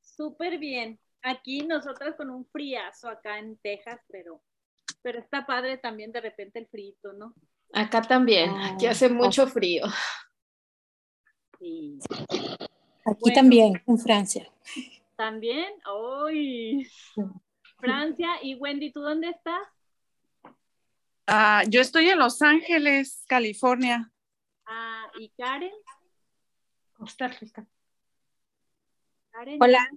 Súper bien. Aquí nosotras con un friazo acá en Texas, pero, pero está padre también de repente el frito, ¿no? Acá también, aquí hace mucho frío. Sí. Aquí también, en Francia. También, ¡ay! Francia. Y Wendy, ¿tú dónde estás? Ah, yo estoy en Los Ángeles, California. Ah, ¿y Karen? Costa Rica. Hola.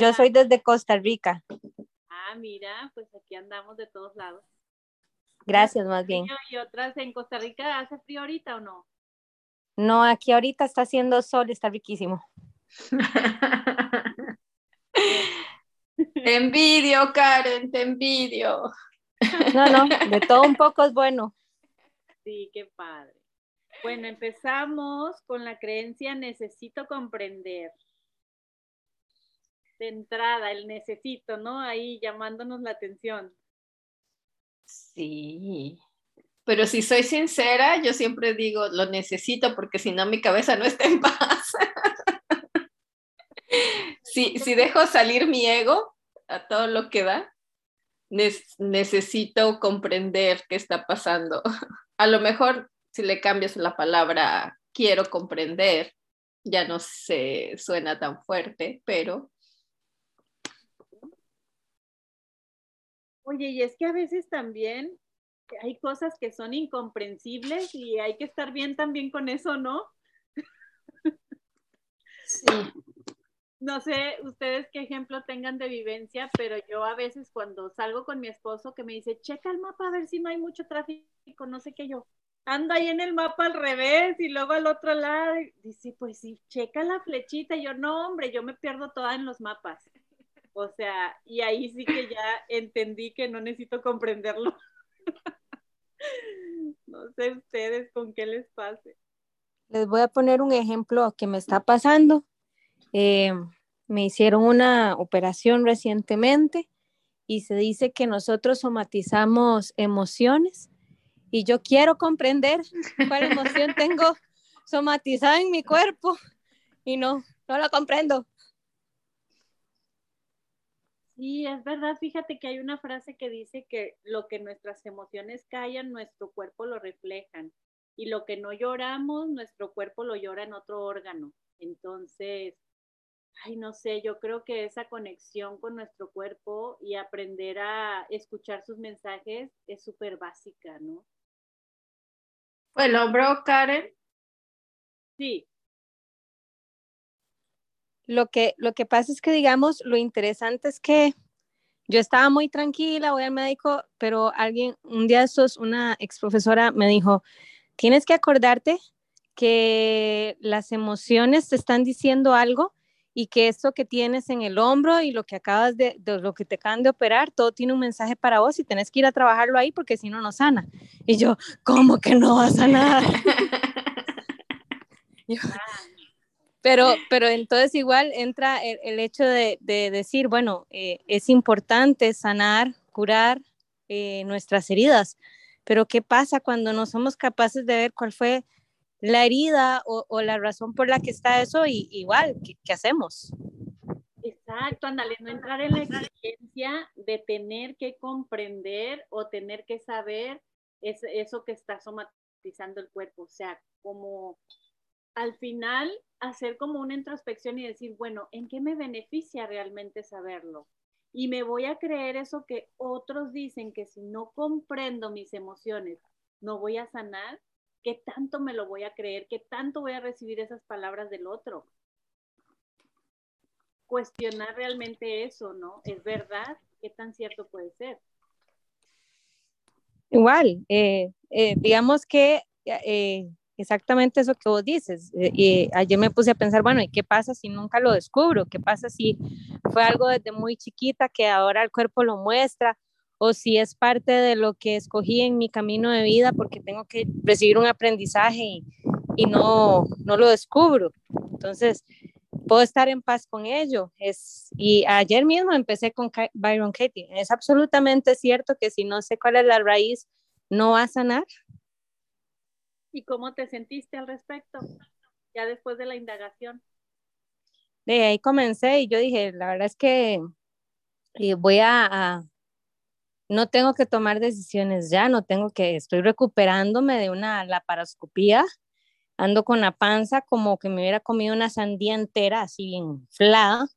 yo soy desde Costa Rica. Ah, mira, pues aquí andamos de todos lados. Gracias, más bien. ¿Y otras en Costa Rica hace frío ahorita o no? No, aquí ahorita está haciendo sol, está riquísimo. te envidio, Karen, te envidio. No, no, de todo un poco es bueno. Sí, qué padre. Bueno, empezamos con la creencia necesito comprender. De entrada, el necesito, ¿no? Ahí llamándonos la atención. Sí. Pero si soy sincera, yo siempre digo, lo necesito porque si no mi cabeza no está en paz. si, si dejo salir mi ego a todo lo que da, necesito comprender qué está pasando. A lo mejor si le cambias la palabra quiero comprender, ya no se suena tan fuerte, pero... Oye, y es que a veces también hay cosas que son incomprensibles y hay que estar bien también con eso, ¿no? Sí no sé ustedes qué ejemplo tengan de vivencia, pero yo a veces cuando salgo con mi esposo que me dice, checa el mapa a ver si no hay mucho tráfico, no sé qué yo. Ando ahí en el mapa al revés y luego al otro lado. Dice, pues sí, checa la flechita. Yo, no, hombre, yo me pierdo toda en los mapas. O sea, y ahí sí que ya entendí que no necesito comprenderlo. no sé ustedes con qué les pase. Les voy a poner un ejemplo que me está pasando. Eh, me hicieron una operación recientemente y se dice que nosotros somatizamos emociones y yo quiero comprender cuál emoción tengo somatizada en mi cuerpo y no, no la comprendo. Sí, es verdad. Fíjate que hay una frase que dice que lo que nuestras emociones callan, nuestro cuerpo lo reflejan. Y lo que no lloramos, nuestro cuerpo lo llora en otro órgano. Entonces, ay, no sé, yo creo que esa conexión con nuestro cuerpo y aprender a escuchar sus mensajes es súper básica, ¿no? Bueno, bro, Karen. Sí. Lo que, lo que pasa es que, digamos, lo interesante es que yo estaba muy tranquila, voy al médico, pero alguien, un día estos, una ex profesora me dijo, tienes que acordarte que las emociones te están diciendo algo y que esto que tienes en el hombro y lo que acabas de, lo que te acaban de operar, todo tiene un mensaje para vos y tenés que ir a trabajarlo ahí porque si no, no sana. Y yo, ¿cómo que no va a sanar? pero, pero entonces igual entra el, hecho de, decir, bueno, eh, es importante sanar, curar eh, nuestras heridas, pero ¿qué pasa cuando no somos capaces de ver cuál fue la herida o, la razón por la que está eso y igual, ¿qué, hacemos? Exacto, ándale, no entrar en la exigencia de tener que comprender o tener que saber eso que está somatizando el cuerpo, o sea, como al final hacer como una introspección y decir, bueno, ¿en qué me beneficia realmente saberlo? Y me voy a creer eso que otros dicen que si no comprendo mis emociones, no voy a sanar ¿qué tanto me lo voy a creer? ¿Qué tanto voy a recibir esas palabras del otro? Cuestionar realmente eso, ¿no? ¿Es verdad? ¿Qué tan cierto puede ser? Igual, eh, eh, digamos que eh, exactamente eso que vos dices. y ayer me puse a pensar, bueno, ¿y qué pasa si nunca lo descubro? ¿Qué pasa si fue algo desde muy chiquita que ahora el cuerpo lo muestra? O si es parte de lo que escogí en mi camino de vida porque tengo que recibir un aprendizaje y, no, no lo descubro. Entonces, puedo estar en paz con ello. Es, y ayer mismo empecé con Byron Katie. Es absolutamente cierto que si no sé cuál es la raíz, no va a sanar. ¿Y cómo te sentiste al respecto? Ya después de la indagación. de ahí comencé y yo dije, la verdad es que eh, voy a, no tengo que tomar decisiones ya, no tengo que, estoy recuperándome de una laparoscopía, ando con la panza como que me hubiera comido una sandía entera, así inflada,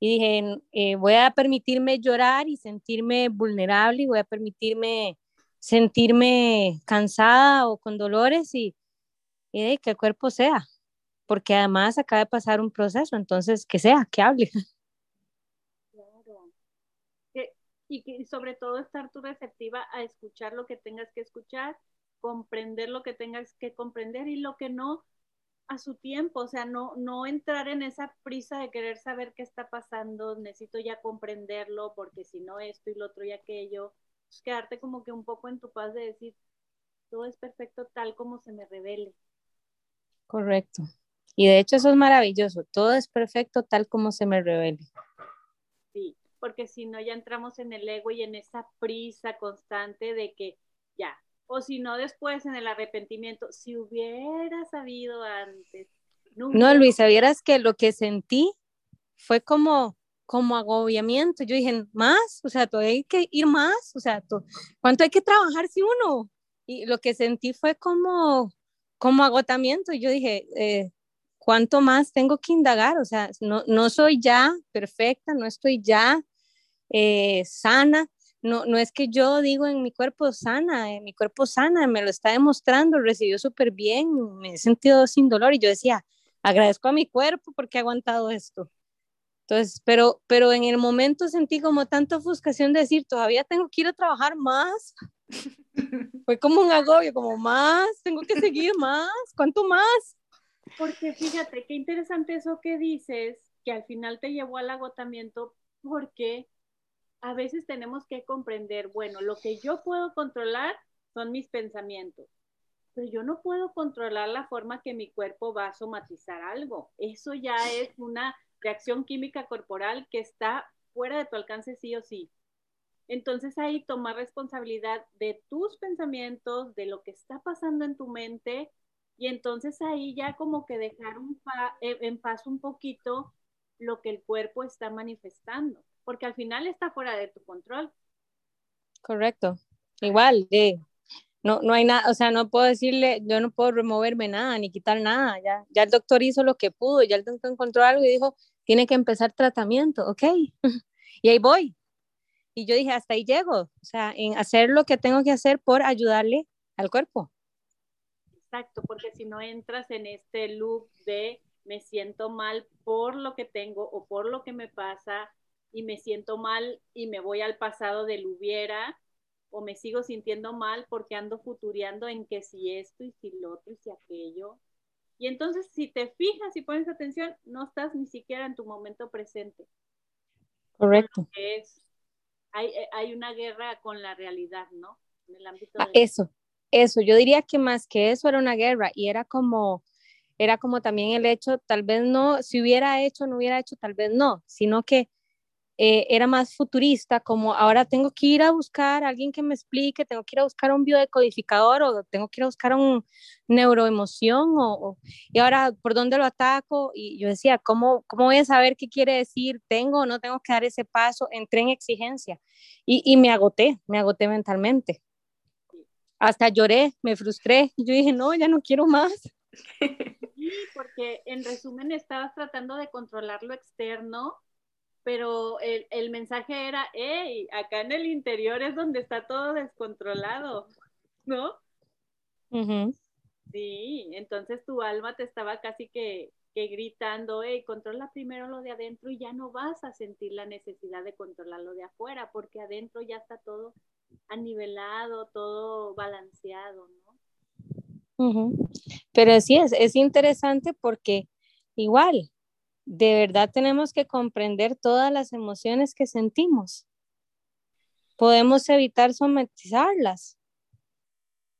y dije, eh, voy a permitirme llorar y sentirme vulnerable y voy a permitirme sentirme cansada o con dolores y, y que el cuerpo sea, porque además acaba de pasar un proceso, entonces que sea, que hable. Claro. Y, sobre todo estar tú receptiva a escuchar lo que tengas que escuchar, comprender lo que tengas que comprender y lo que no a su tiempo, o sea, no, no entrar en esa prisa de querer saber qué está pasando, necesito ya comprenderlo, porque si no esto y lo otro y aquello, pues quedarte como que un poco en tu paz de decir, todo es perfecto tal como se me revele. Correcto. Y de hecho eso es maravilloso, todo es perfecto tal como se me revele. Sí, porque si no ya entramos en el ego y en esa prisa constante de que ya, o si no después en el arrepentimiento, si hubiera sabido antes. No, Luis, sabieras que lo que sentí fue como como agobiamiento. Yo dije, más, o sea, todavía hay que ir más, o sea, ¿cuánto hay que trabajar si uno? Y lo que sentí fue como, como agotamiento. Yo dije, eh, ¿cuánto más tengo que indagar? O sea, no, no soy ya perfecta, no estoy ya eh, sana. No, no es que yo digo en mi cuerpo sana, en mi cuerpo sana, me lo está demostrando, recibió súper bien, me he sentido sin dolor y yo decía, agradezco a mi cuerpo porque ha aguantado esto. Entonces, pero, pero en el momento sentí como tanta ofuscación de decir, todavía tengo que ir a trabajar más. Fue como un agobio, como más, tengo que seguir más, ¿cuánto más? Porque fíjate, qué interesante eso que dices, que al final te llevó al agotamiento, porque a veces tenemos que comprender, bueno, lo que yo puedo controlar son mis pensamientos, pero yo no puedo controlar la forma que mi cuerpo va a somatizar algo. Eso ya es una reacción química corporal que está fuera de tu alcance sí o sí. Entonces ahí tomar responsabilidad de tus pensamientos, de lo que está pasando en tu mente y entonces ahí ya como que dejar un eh, en paz un poquito lo que el cuerpo está manifestando, porque al final está fuera de tu control. Correcto. Igual, de, no, no hay nada, o sea, no puedo decirle, yo no puedo removerme nada ni quitar nada, ya, ya el doctor hizo lo que pudo, ya el doctor encontró algo y dijo, tiene que empezar tratamiento, ok, y ahí voy. Y yo dije, hasta ahí llego, o sea, en hacer lo que tengo que hacer por ayudarle al cuerpo. Exacto, porque si no entras en este loop de me siento mal por lo que tengo o por lo que me pasa y me siento mal y me voy al pasado del hubiera, o me sigo sintiendo mal porque ando futureando en que si esto y si lo otro y si aquello. Y entonces si te fijas y pones atención, no estás ni siquiera en tu momento presente. Correcto. Es, hay, eh, hay, una guerra con la realidad, ¿no? En el ámbito ah, Eso, eso. Yo diría que más que eso era una guerra y era como, era como también el hecho, tal vez no, si hubiera hecho, no hubiera hecho, tal vez no, sino que eh, era más futurista, como ahora tengo que ir a buscar a alguien que me explique, tengo que ir a buscar un biodecodificador o tengo que ir a buscar un neuroemoción o, y ahora por dónde lo ataco y yo decía, ¿cómo, ¿cómo voy a saber qué quiere decir? ¿Tengo o no tengo que dar ese paso? Entré en exigencia y, y me agoté, me agoté mentalmente. Hasta lloré, me frustré, yo dije, no, ya no quiero más. Sí, porque en resumen estabas tratando de controlar lo externo pero el, el, mensaje era, hey, acá en el interior es donde está todo descontrolado, ¿no? Sí, entonces tu alma te estaba casi que, que gritando, hey, controla primero lo de adentro y ya no vas a sentir la necesidad de controlar lo de afuera, porque adentro ya está todo anivelado, todo balanceado, ¿no? Pero sí, es, es interesante porque igual, de verdad tenemos que comprender todas las emociones que sentimos. Podemos evitar somatizarlas.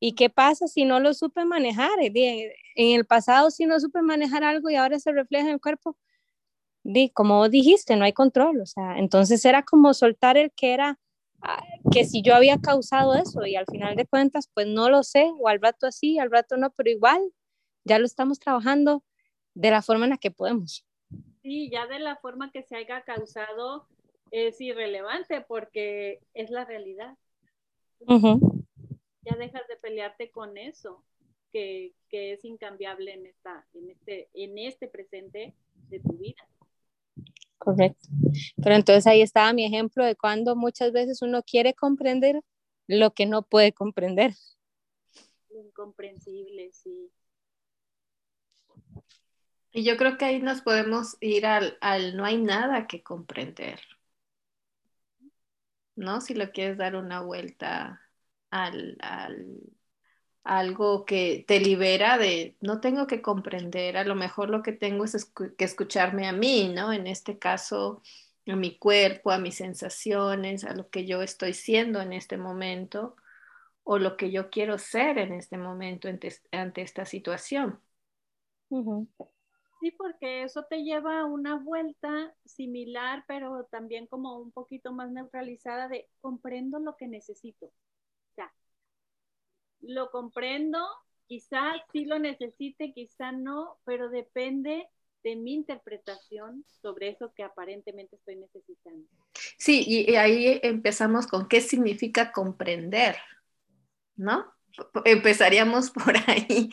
¿Y qué pasa si no lo supe manejar? En el pasado si no supe manejar algo y ahora se refleja en el cuerpo. Como dijiste, no hay control. O sea, entonces era como soltar el que era, ah, que si yo había causado eso y al final de cuentas, pues no lo sé, o al rato así, al rato no, pero igual ya lo estamos trabajando de la forma en la que podemos. Sí, ya de la forma que se haya causado es irrelevante porque es la realidad. Ya dejas de pelearte con eso, que, que, es incambiable en, esta, en, este, en este presente de tu vida. Correcto. Pero entonces ahí estaba mi ejemplo de cuando muchas veces uno quiere comprender lo que no puede comprender. Incomprensible, sí. Y yo creo que ahí nos podemos ir al, al no hay nada que comprender. ¿No? Si lo quieres dar una vuelta al, al algo que te libera de no tengo que comprender, a lo mejor lo que tengo es que escucharme a mí, ¿no? En este caso, a mi cuerpo, a mis sensaciones, a lo que yo estoy siendo en este momento o lo que yo quiero ser en este momento ante, esta situación. Sí, porque eso te lleva a una vuelta similar, pero también como un poquito más neutralizada de comprendo lo que necesito. O sea, lo comprendo, quizás sí lo necesite, quizá no, pero depende de mi interpretación sobre eso que aparentemente estoy necesitando. Sí, y, ahí empezamos con qué significa comprender, ¿no? Empezaríamos por ahí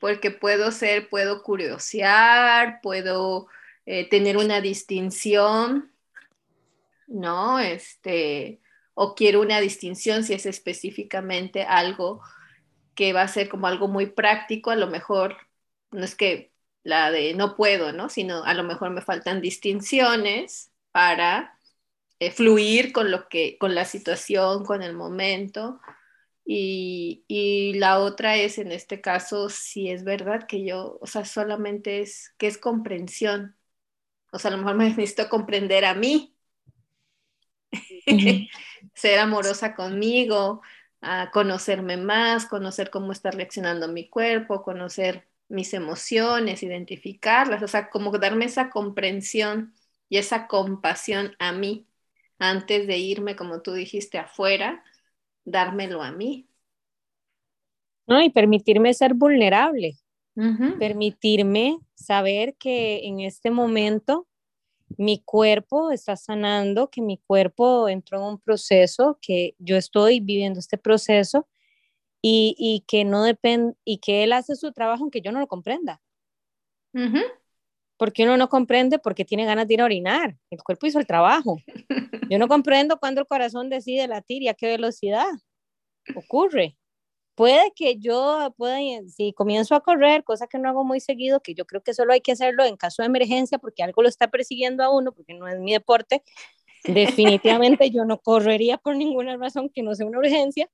porque puedo ser, puedo curiosear, puedo eh, tener una distinción, ¿no? Este, o quiero una distinción si es específicamente algo que va a ser como algo muy práctico, a lo mejor no es que la de no puedo, ¿no? Sino a lo mejor me faltan distinciones para eh, fluir con lo que, con la situación, con el momento, y, la otra es, en este caso, si es verdad que yo, o sea, solamente es, que es comprensión. O sea, a lo mejor me necesito comprender a mí, ser amorosa conmigo, a conocerme más, conocer cómo está reaccionando mi cuerpo, conocer mis emociones, identificarlas, o sea, como darme esa comprensión y esa compasión a mí antes de irme, como tú dijiste, afuera dármelo a mí. No, y permitirme ser vulnerable, permitirme saber que en este momento mi cuerpo está sanando, que mi cuerpo entró en un proceso, que yo estoy viviendo este proceso y, que no depende, y que él hace su trabajo aunque yo no lo comprenda. Porque uno no comprende porque tiene ganas de ir a orinar. El cuerpo hizo el trabajo. Yo no comprendo cuando el corazón decide latir y a qué velocidad ocurre. Puede que yo pueda, si comienzo a correr, cosa que no hago muy seguido, que yo creo que solo hay que hacerlo en caso de emergencia porque algo lo está persiguiendo a uno, porque no es mi deporte, definitivamente yo no correría por ninguna razón que no sea una urgencia.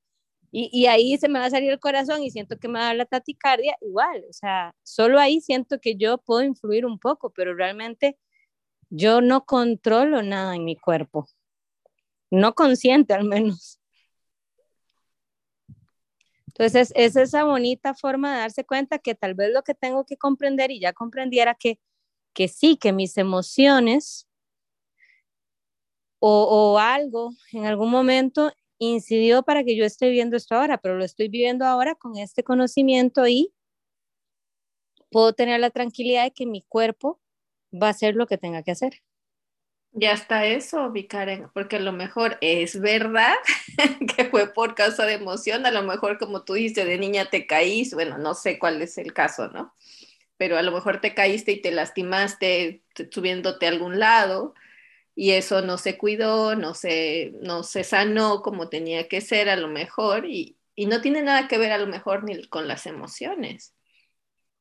Y, y, ahí se me va a salir el corazón y siento que me va a dar la taticardia, igual, o sea, solo ahí siento que yo puedo influir un poco, pero realmente yo no controlo nada en mi cuerpo, no consciente al menos. Entonces, es esa bonita forma de darse cuenta que tal vez lo que tengo que comprender y ya comprendiera que, que sí, que mis emociones o, o algo en algún momento incidió para que yo esté viendo esto ahora, pero lo estoy viviendo ahora con este conocimiento y puedo tener la tranquilidad de que mi cuerpo va a hacer lo que tenga que hacer. Ya está eso, mi porque a lo mejor es verdad que fue por causa de emoción, a lo mejor como tú dices, de niña te caíste, bueno, no sé cuál es el caso, ¿no? Pero a lo mejor te caíste y te lastimaste subiéndote a algún lado y eso no se cuidó, no se, no se sanó como tenía que ser a lo mejor y, y no tiene nada que ver a lo mejor ni con las emociones.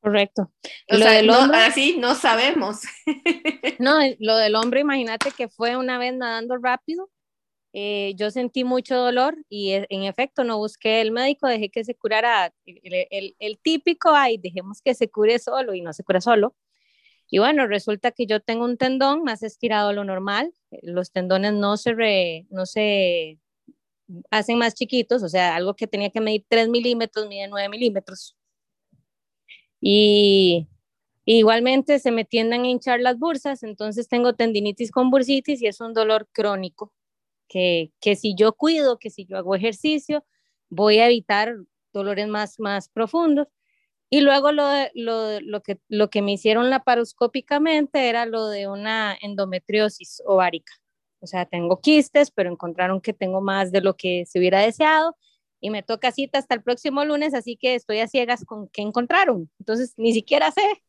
Correcto. O lo sea, del hombre, así no sabemos. no, lo del hombre, imagínate que fue una vez nadando rápido. Eh, yo sentí mucho dolor y e, en efecto no busqué el médico, dejé que se curara el, el, el, típico, ay, dejemos que se cure solo y no se cura solo. Y bueno, resulta que yo tengo un tendón más estirado de lo normal, los tendones no se, re, no se hacen más chiquitos, o sea, algo que tenía que medir 3 milímetros, mide 9 milímetros. Y igualmente se me tienden a hinchar las bursas, entonces tengo tendinitis con bursitis y es un dolor crónico, que, que si yo cuido, que si yo hago ejercicio, voy a evitar dolores más, más profundos. Y luego lo, lo, lo, que, lo que me hicieron laparoscópicamente era lo de una endometriosis ovárica. O sea, tengo quistes, pero encontraron que tengo más de lo que se hubiera deseado y me toca cita hasta el próximo lunes, así que estoy a ciegas con qué encontraron. Entonces, ni siquiera sé.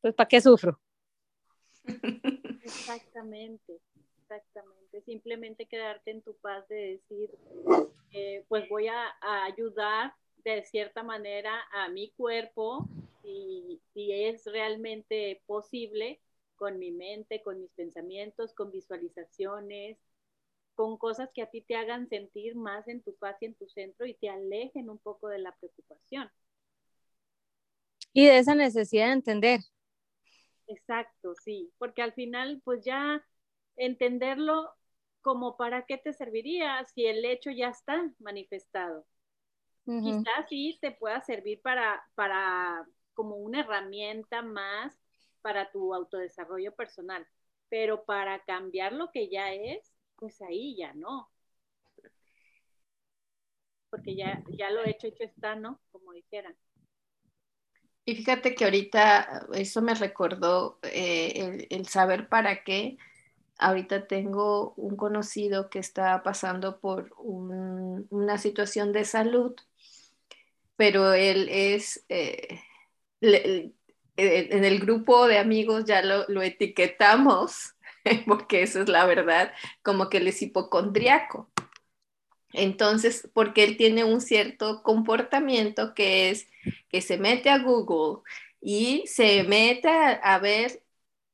Pues, ¿para qué sufro? Exactamente, exactamente. Simplemente quedarte en tu paz de decir, eh, pues voy a, a ayudar de cierta manera a mi cuerpo, si es realmente posible, con mi mente, con mis pensamientos, con visualizaciones, con cosas que a ti te hagan sentir más en tu paz y en tu centro y te alejen un poco de la preocupación. Y de esa necesidad de entender. Exacto, sí, porque al final pues ya entenderlo como para qué te serviría si el hecho ya está manifestado. Quizás sí te pueda servir para, para como una herramienta más para tu autodesarrollo personal, pero para cambiar lo que ya es, pues ahí ya no. Porque ya, ya lo hecho, hecho está, ¿no? Como dijeran. Y fíjate que ahorita eso me recordó eh, el, el, saber para qué. Ahorita tengo un conocido que está pasando por un, una situación de salud pero él es, eh, le, en el grupo de amigos ya lo, lo, etiquetamos, porque eso es la verdad, como que él es hipocondriaco. Entonces, porque él tiene un cierto comportamiento que es que se mete a Google y se mete a, a ver,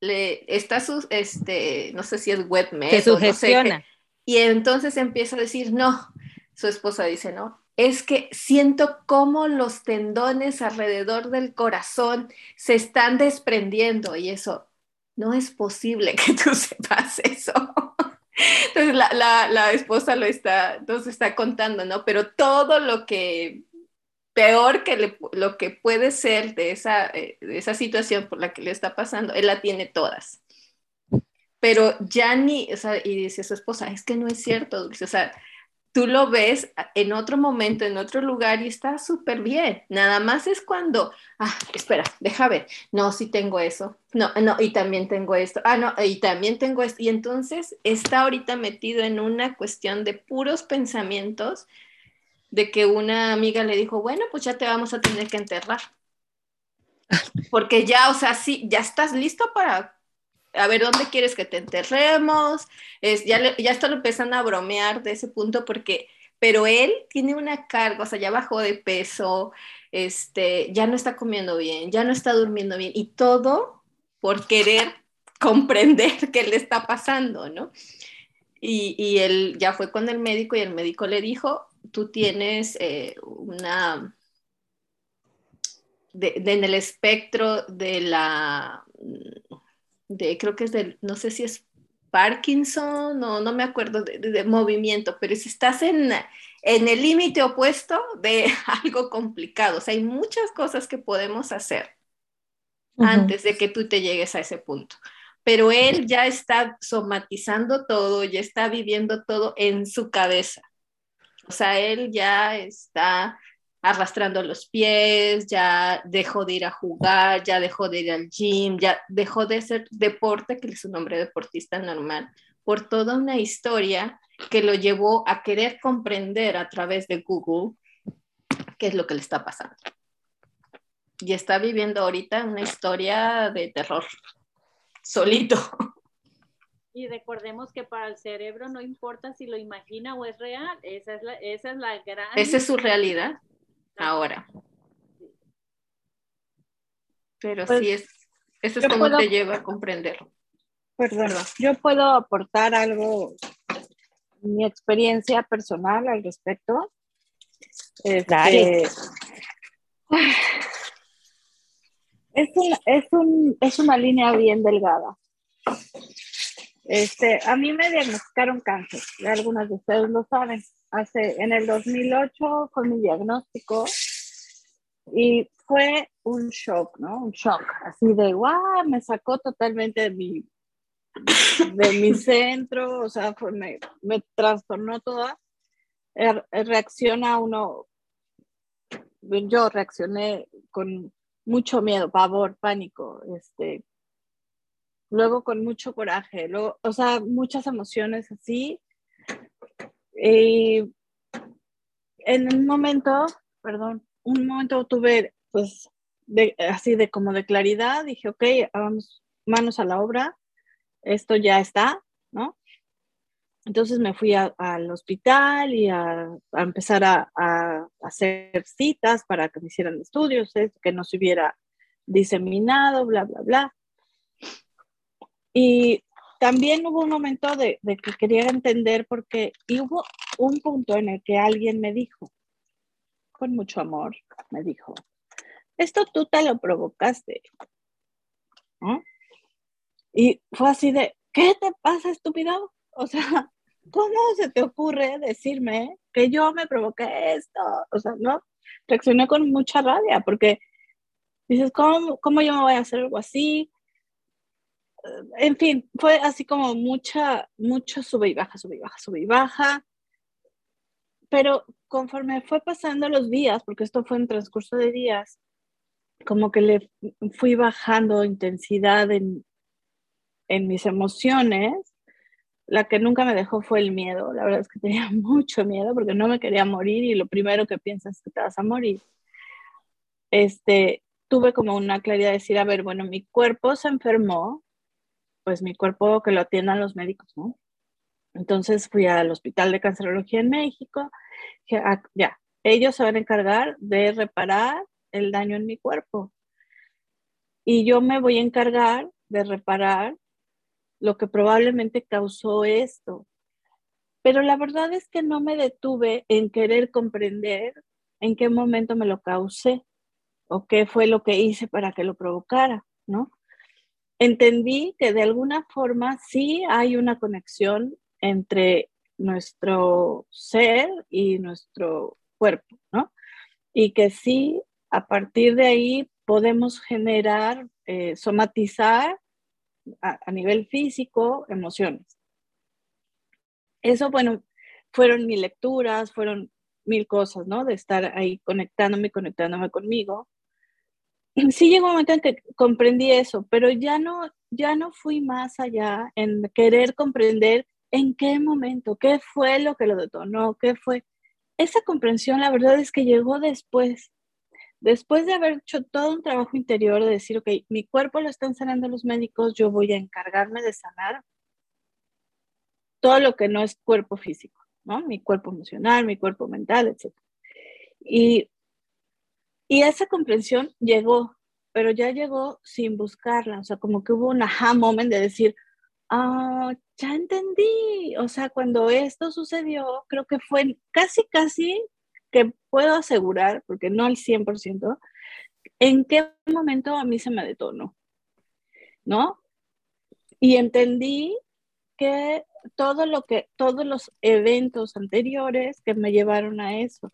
le, está su, este, no sé si es webmail. Sugestiona. No sé, y entonces empieza a decir, no, su esposa dice, no, es que siento cómo los tendones alrededor del corazón se están desprendiendo y eso, no es posible que tú sepas eso. Entonces la, la, esposa lo está, entonces está contando, ¿no? Pero todo lo que peor que lo que puede ser de esa, eh, de esa situación por la que le está pasando, él la tiene todas. Pero ya ni, y dice su esposa, es que no es cierto, o sea, tú lo ves en otro momento, en otro lugar y está súper bien. Nada más es cuando, ah, espera, deja ver, no, sí tengo eso, no, no, y también tengo esto, ah, no, y también tengo esto. Y entonces está ahorita metido en una cuestión de puros pensamientos de que una amiga le dijo, bueno, pues ya te vamos a tener que enterrar. Porque ya, o sea, sí, ya estás listo para a ver, ¿dónde quieres que te enterremos? Es, ya, ya está empezando a bromear de ese punto porque, pero él tiene una carga, o sea, ya bajó de peso, este, ya no está comiendo bien, ya no está durmiendo bien y todo por querer comprender qué le está pasando, ¿no? Y, y él ya fue con el médico y el médico le dijo, tú tienes eh, una, en el espectro de la creo que es del, no sé si es Parkinson no no me acuerdo de, de, de movimiento, pero si estás en, en el límite opuesto de algo complicado, o sea, hay muchas cosas que podemos hacer uh -huh. antes de que tú te llegues a ese punto. Pero él ya está somatizando todo, ya está viviendo todo en su cabeza. O sea, él ya está arrastrando los pies, ya dejó de ir a jugar, ya dejó de ir al gym, ya dejó de ser deporte, que es un nombre deportista normal, por toda una historia que lo llevó a querer comprender a través de Google qué es lo que le está pasando. Y está viviendo ahorita una historia de terror solito. Y recordemos que para el cerebro no importa si lo imagina o es real, esa es la, esa es la gran... Esa es su realidad ahora. Pero pues, sí es, eso es como puedo, te lleva a comprenderlo. Perdón, yo puedo aportar algo, mi experiencia personal al respecto. Este, es, un, es, un, es una línea bien delgada. Este, a mí me diagnosticaron cáncer, algunas de ustedes lo saben hace, en el 2008 con mi diagnóstico y fue un shock, ¿no? Un shock, así de, wow, me sacó totalmente de mi, de mi centro, o sea, fue, me, me trastornó toda. Er, reacciona uno yo reaccioné con mucho miedo, pavor, pánico, este, luego con mucho coraje, luego, o sea, muchas emociones así. Y en un momento, perdón, un momento tuve pues de, así de como de claridad, dije, ok, vamos manos a la obra, esto ya está, ¿no? Entonces me fui al hospital y a, empezar a, hacer citas para que me hicieran estudios, que no se hubiera diseminado, bla, bla, bla. Y también hubo un momento de, de que quería entender porque y hubo un punto en el que alguien me dijo, con mucho amor, me dijo, esto tú te lo provocaste. Y fue así de, ¿qué te pasa, estúpido? O sea, ¿cómo se te ocurre decirme que yo me provoqué esto? O sea, ¿no? Reaccioné con mucha rabia porque dices, ¿cómo, cómo yo me voy a hacer algo así? En fin, fue así como mucha, mucho sube y baja, sube y baja, sube y baja. Pero conforme fue pasando los días, porque esto fue en transcurso de días, como que le fui bajando intensidad en, en mis emociones, la que nunca me dejó fue el miedo. La verdad es que tenía mucho miedo porque no me quería morir y lo primero que piensas es que te vas a morir. Este, tuve como una claridad de decir, a ver, bueno, mi cuerpo se enfermó, pues mi cuerpo que lo atiendan los médicos, ¿no? Entonces fui al Hospital de Cancerología en México, que ah, ya, ellos se van a encargar de reparar el daño en mi cuerpo. Y yo me voy a encargar de reparar lo que probablemente causó esto. Pero la verdad es que no me detuve en querer comprender en qué momento me lo causé o qué fue lo que hice para que lo provocara, ¿no? Entendí que de alguna forma sí hay una conexión entre nuestro ser y nuestro cuerpo, ¿no? Y que sí a partir de ahí podemos generar, eh, somatizar a, nivel físico emociones. Eso, bueno, fueron mil lecturas, fueron mil cosas, ¿no? De estar ahí conectándome, conectándome conmigo. Sí llegó un momento en que comprendí eso, pero ya no, ya no fui más allá en querer comprender en qué momento, qué fue lo que lo detonó, qué fue. Esa comprensión, la verdad es que llegó después, Después de haber hecho todo un trabajo interior de decir, ok, mi cuerpo lo están sanando los médicos, yo voy a encargarme de sanar todo lo que no es cuerpo físico, ¿no? Mi cuerpo emocional, mi cuerpo mental, etc. Y, y esa comprensión llegó, pero ya llegó sin buscarla, o sea, como que hubo un aha moment de decir, ah, ya entendí, o sea, cuando esto sucedió, creo que fue casi, casi que puedo asegurar, porque no al 100%, en qué momento a mí se me detonó, ¿no? Y entendí que todo lo que, todos los eventos anteriores que me llevaron a eso,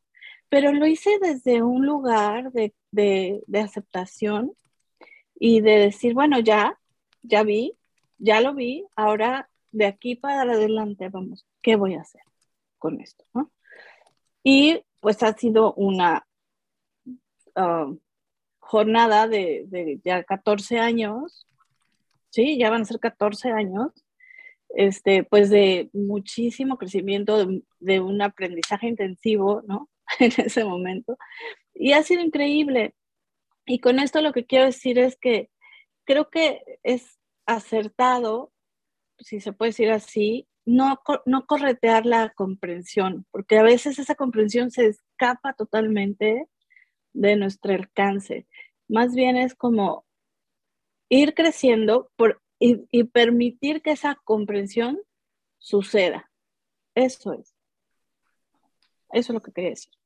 pero lo hice desde un lugar de, de, de aceptación y de decir, bueno, ya, ya vi, ya lo vi, ahora de aquí para adelante, vamos, ¿qué voy a hacer con esto? ¿no? Y pues ha sido una ah, jornada de, ya 14 años, sí, ya van a ser 14 años, este, pues de muchísimo crecimiento, de, un aprendizaje intensivo, ¿no? en ese momento. Y ha sido increíble. Y con esto lo que quiero decir es que creo que es acertado, si se puede decir así, no, no corretear la comprensión, porque a veces esa comprensión se escapa totalmente de nuestro alcance. Más bien es como ir creciendo por, y, permitir que esa comprensión suceda. Eso es. Eso es lo que quería decir.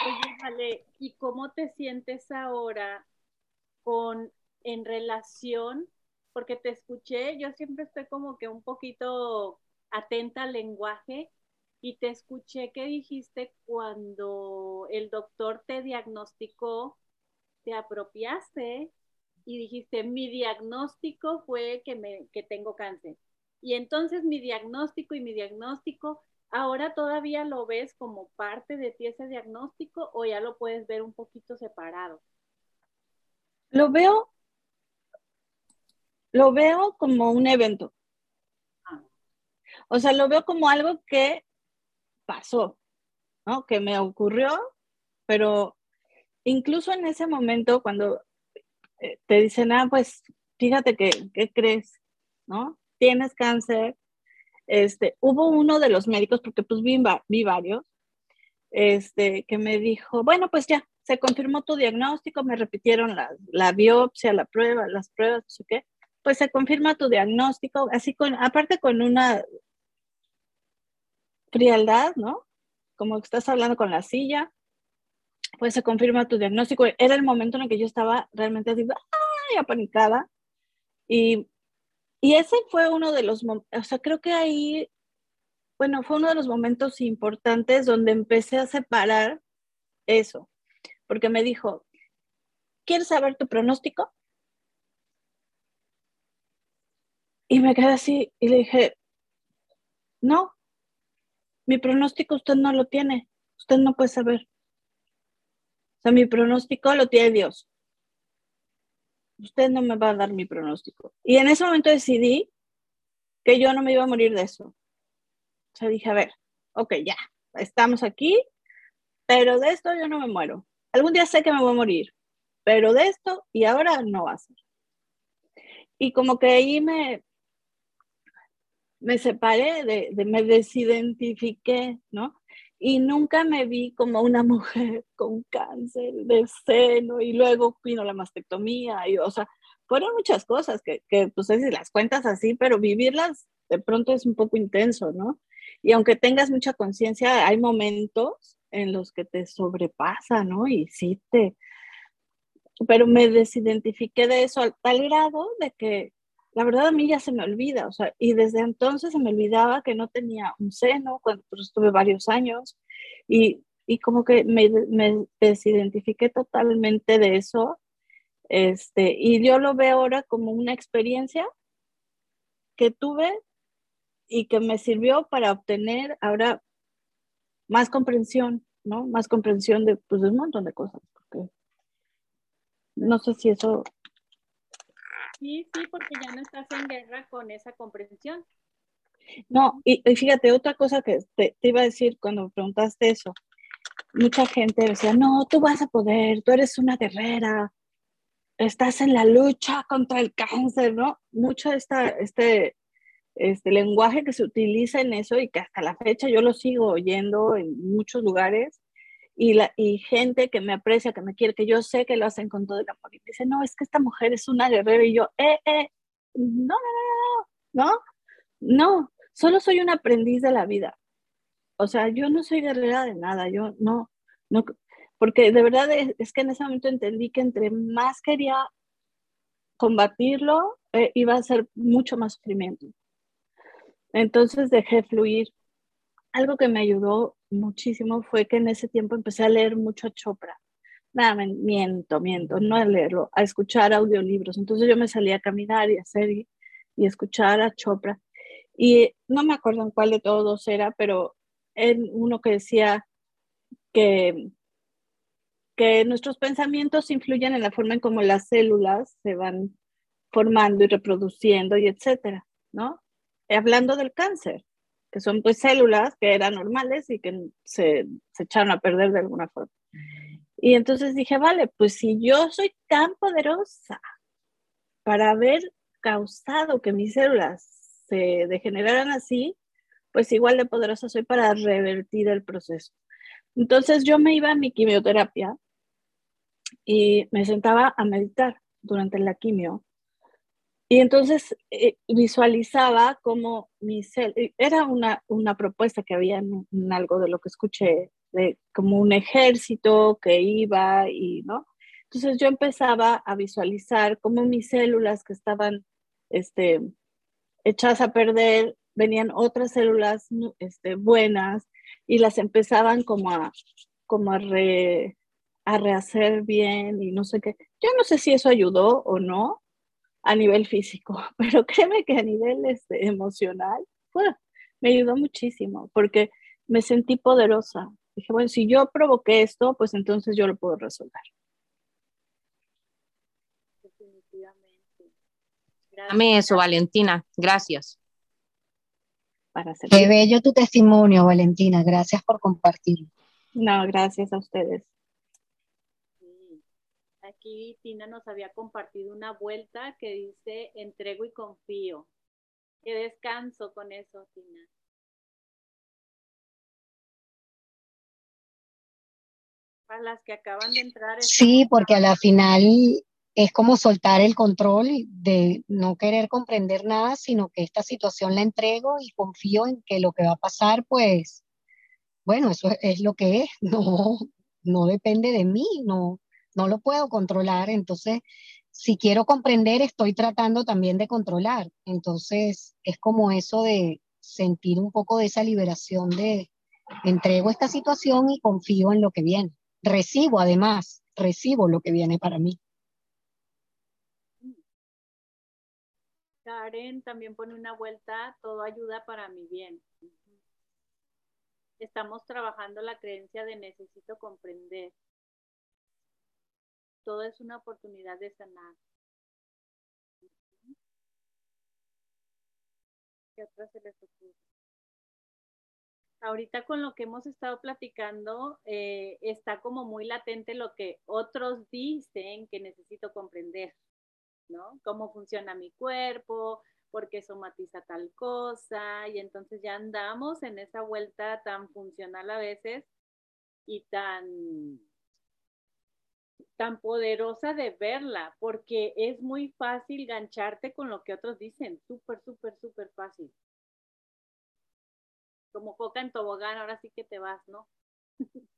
Oye, ¿y cómo te sientes ahora con en relación? Porque te escuché, yo siempre estoy como que un poquito atenta al lenguaje y te escuché que dijiste cuando el doctor te diagnosticó, te apropiaste y dijiste, mi diagnóstico fue que, me, que tengo cáncer. Y entonces mi diagnóstico y mi diagnóstico, ¿ahora todavía lo ves como parte de ti ese diagnóstico o ya lo puedes ver un poquito separado? Lo veo, lo veo como un evento. Ah. O sea, lo veo como algo que pasó, ¿no? Que me ocurrió, pero incluso en ese momento cuando eh, te dicen, ah, pues fíjate que, ¿qué crees? ¿No? Tienes cáncer. Este, hubo uno de los médicos, porque pues vi, vi varios, este, que me dijo, bueno, pues ya, se confirmó tu diagnóstico, me repitieron la, la biopsia, la prueba, las pruebas, no sé qué, pues se confirma tu diagnóstico, así con, aparte con una frialdad, ¿no? Como que estás hablando con la silla, pues se confirma tu diagnóstico. Era el momento en el que yo estaba realmente así, ¡ay! apanicada. Y, y ese fue uno de los, o sea, creo que ahí, bueno, fue uno de los momentos importantes donde empecé a separar eso, porque me dijo, ¿quieres saber tu pronóstico? Y me quedé así y le dije, no, mi pronóstico usted no lo tiene, usted no puede saber. O sea, mi pronóstico lo tiene Dios. Usted no me va a dar mi pronóstico. Y en ese momento decidí que yo no me iba a morir de eso. O sea, dije, a ver, ok, ya, estamos aquí, pero de esto yo no me muero. Algún día sé que me voy a morir, pero de esto y ahora no va a ser. Y como que ahí me, me separé, de, de, me desidentifiqué, ¿no? Y nunca me vi como una mujer con cáncer de seno y luego vino la mastectomía y o sea, fueron muchas cosas que, que pues si las cuentas así, pero vivirlas de pronto es un poco intenso, ¿no? Y aunque tengas mucha conciencia, hay momentos en los que te sobrepasa, ¿no? Y sí te... Pero me desidentifiqué de eso al tal grado de que la verdad a mí ya se me olvida, o sea, y desde entonces se me olvidaba que no tenía un seno cuando pues, estuve varios años y, y como que me, me, desidentifiqué totalmente de eso, este, y yo lo veo ahora como una experiencia que tuve y que me sirvió para obtener ahora más comprensión, ¿no? Más comprensión de, pues, de un montón de cosas, porque no sé si eso Sí, sí, porque ya no estás en guerra con esa comprensión. No, y, fíjate, otra cosa que te, iba a decir cuando me preguntaste eso, mucha gente decía, no, tú vas a poder, tú eres una guerrera, estás en la lucha contra el cáncer, ¿no? Mucho esta, este, este lenguaje que se utiliza en eso y que hasta la fecha yo lo sigo oyendo en muchos lugares, y, la, y gente que me aprecia, que me quiere, que yo sé que lo hacen con todo el amor. Y me dice, no, es que esta mujer es una guerrera. Y yo, eh, eh, no, no, no, no, no, solo soy un aprendiz de la vida. O sea, yo no soy guerrera de nada, yo no, no, porque de verdad es, que en ese momento entendí que entre más quería combatirlo, eh, iba a ser mucho más sufrimiento. Entonces dejé fluir. Algo que me ayudó muchísimo fue que en ese tiempo empecé a leer mucho Chopra. Nada, miento, miento, no a leerlo, a escuchar audiolibros. Entonces yo me salía a caminar y a hacer y, escuchar a Chopra. Y no me acuerdo en cuál de todos era, pero en uno que decía que, que nuestros pensamientos influyen en la forma en cómo las células se van formando y reproduciendo y etcétera, ¿no? Hablando del cáncer que son pues células que eran normales y que se, se echaron a perder de alguna forma. Y entonces dije, vale, pues si yo soy tan poderosa para haber causado que mis células se degeneraran así, pues igual de poderosa soy para revertir el proceso. Entonces yo me iba a mi quimioterapia y me sentaba a meditar durante la quimio y entonces eh, visualizaba como mi cel eh, era una, una propuesta que había en, algo de lo que escuché, de como un ejército que iba y, ¿no? Entonces yo empezaba a visualizar cómo mis células que estaban este, echadas a perder, venían otras células este, buenas y las empezaban como a, como a, a rehacer bien y no sé qué. Yo no sé si eso ayudó o no, a nivel físico, pero créeme que a nivel este, emocional, me ayudó muchísimo, porque me sentí poderosa. Dije, bueno, si yo provoqué esto, pues entonces yo lo puedo resolver. Definitivamente. Dame eso, Valentina. Gracias. Para Qué bello tu testimonio, Valentina. Gracias por compartirlo. No, gracias a ustedes. Aquí Tina nos había compartido una vuelta que dice entrego y confío. Qué descanso con eso, Tina. Para las que acaban de entrar. Sí, porque a la final es como soltar el control de no querer comprender nada, sino que esta situación la entrego y confío en que lo que va a pasar, pues, bueno, eso es, lo que es, no, no depende de mí, no, no lo puedo controlar, entonces si quiero comprender, estoy tratando también de controlar. Entonces, es como eso de sentir un poco de esa liberación de entrego esta situación y confío en lo que viene. Recibo además, recibo lo que viene para mí. Karen también pone una vuelta, todo ayuda para mi bien. Estamos trabajando la creencia de necesito comprender todo es una oportunidad de sanar. ¿Qué otra se les ocurre? Ahorita con lo que hemos estado platicando, eh, está como muy latente lo que otros dicen que necesito comprender, ¿no? Cómo funciona mi cuerpo, por qué somatiza tal cosa, y entonces ya andamos en esa vuelta tan funcional a veces y tan tan poderosa de verla, porque es muy fácil gancharte con lo que otros dicen, súper, súper, súper fácil. Como foca en tobogán, ahora sí que te vas, ¿no?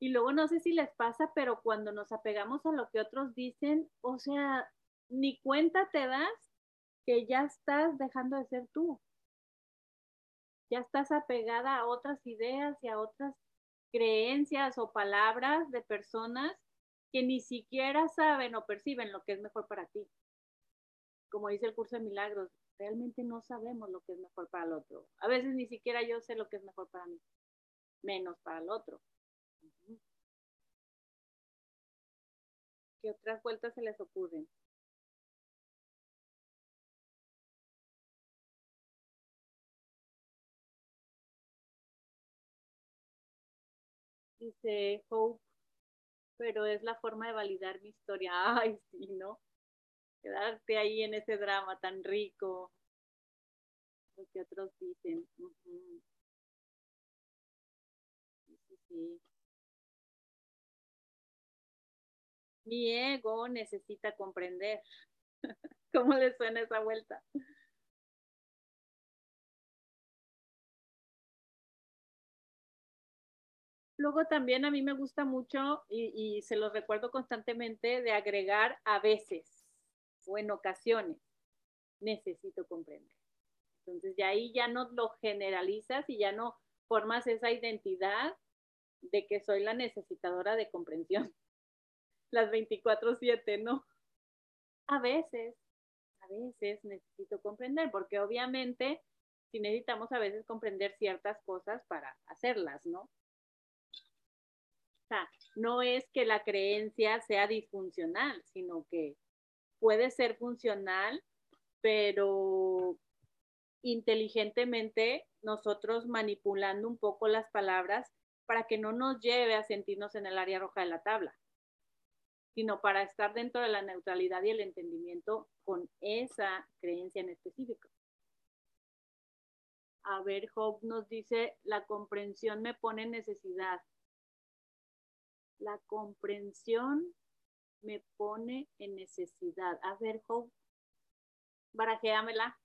y luego no sé si les pasa, pero cuando nos apegamos a lo que otros dicen, o sea, ni cuenta te das que ya estás dejando de ser tú. Ya estás apegada a otras ideas y a otras creencias o palabras de personas que ni siquiera saben o perciben lo que es mejor para ti. Como dice el curso de milagros, realmente no sabemos lo que es mejor para el otro. A veces ni siquiera yo sé lo que es mejor para mí, menos para el otro. ¿Qué otras vueltas se les ocurren? Dice Hope, pero es la forma de validar mi historia. Ay, sí, ¿no? Quedarte ahí en ese drama tan rico. Lo que otros dicen. sí, sí. Mi ego necesita comprender. ¿Cómo le suena esa vuelta? Luego también a mí me gusta mucho y, se lo recuerdo constantemente de agregar a veces o en ocasiones. Necesito comprender. Entonces ya ahí ya no lo generalizas y ya no formas esa identidad de que soy la necesitadora de comprensión. Las 24/7, ¿no? A veces, a veces necesito comprender, porque obviamente si necesitamos a veces comprender ciertas cosas para hacerlas, ¿no? No es que la creencia sea disfuncional, sino que puede ser funcional, pero inteligentemente nosotros manipulando un poco las palabras para que no nos lleve a sentirnos en el área roja de la tabla, sino para estar dentro de la neutralidad y el entendimiento con esa creencia en específico. A ver, Job nos dice, la comprensión me pone necesidad la comprensión me pone en necesidad. A ver, Hope, barajéamela.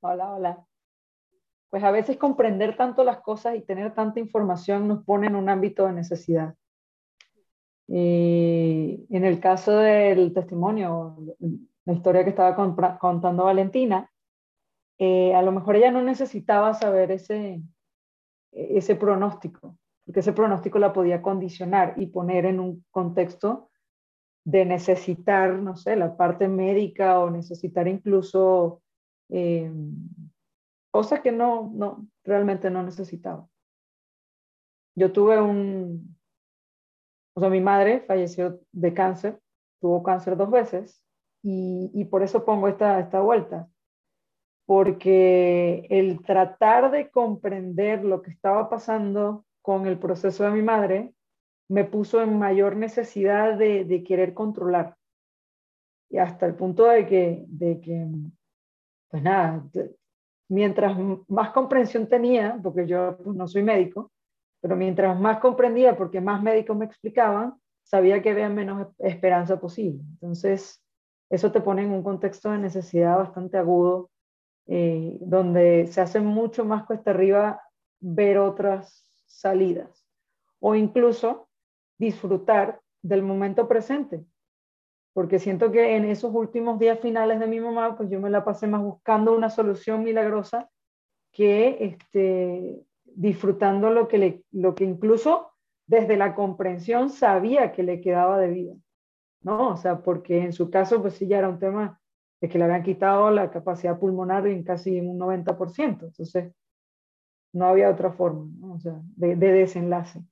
hola, hola. Pues a veces comprender tanto las cosas y tener tanta información nos pone en un ámbito de necesidad. Y en el caso del testimonio, la historia que estaba contando Valentina, eh, a lo mejor ella no necesitaba saber ese, ese pronóstico, porque ese pronóstico la podía condicionar y poner en un contexto de necesitar, no sé, la parte médica o necesitar incluso eh, cosas que no, no, realmente no necesitaba. Yo tuve un, o sea, mi madre falleció de cáncer, tuvo cáncer dos veces y, y por eso pongo esta, esta vuelta, porque el tratar de comprender lo que estaba pasando con el proceso de mi madre me puso en mayor necesidad de, querer controlar. Y hasta el punto de que, de que pues nada, mientras más comprensión tenía, porque yo pues, no soy médico, pero mientras más comprendía, porque más médicos me explicaban, sabía que había menos esperanza posible. Entonces, eso te pone en un contexto de necesidad bastante agudo, eh, donde se hace mucho más cuesta arriba ver otras salidas o incluso disfrutar del momento presente. Porque siento que en esos últimos días finales de mi mamá, pues yo me la pasé más buscando una solución milagrosa que este, disfrutando lo que, lo que incluso desde la comprensión sabía que le quedaba de vida. ¿no? O sea, porque en su caso, pues sí, ya era un tema de que le habían quitado la capacidad pulmonar en casi un 90%. Entonces, no había otra forma, o sea, de, de, desenlace.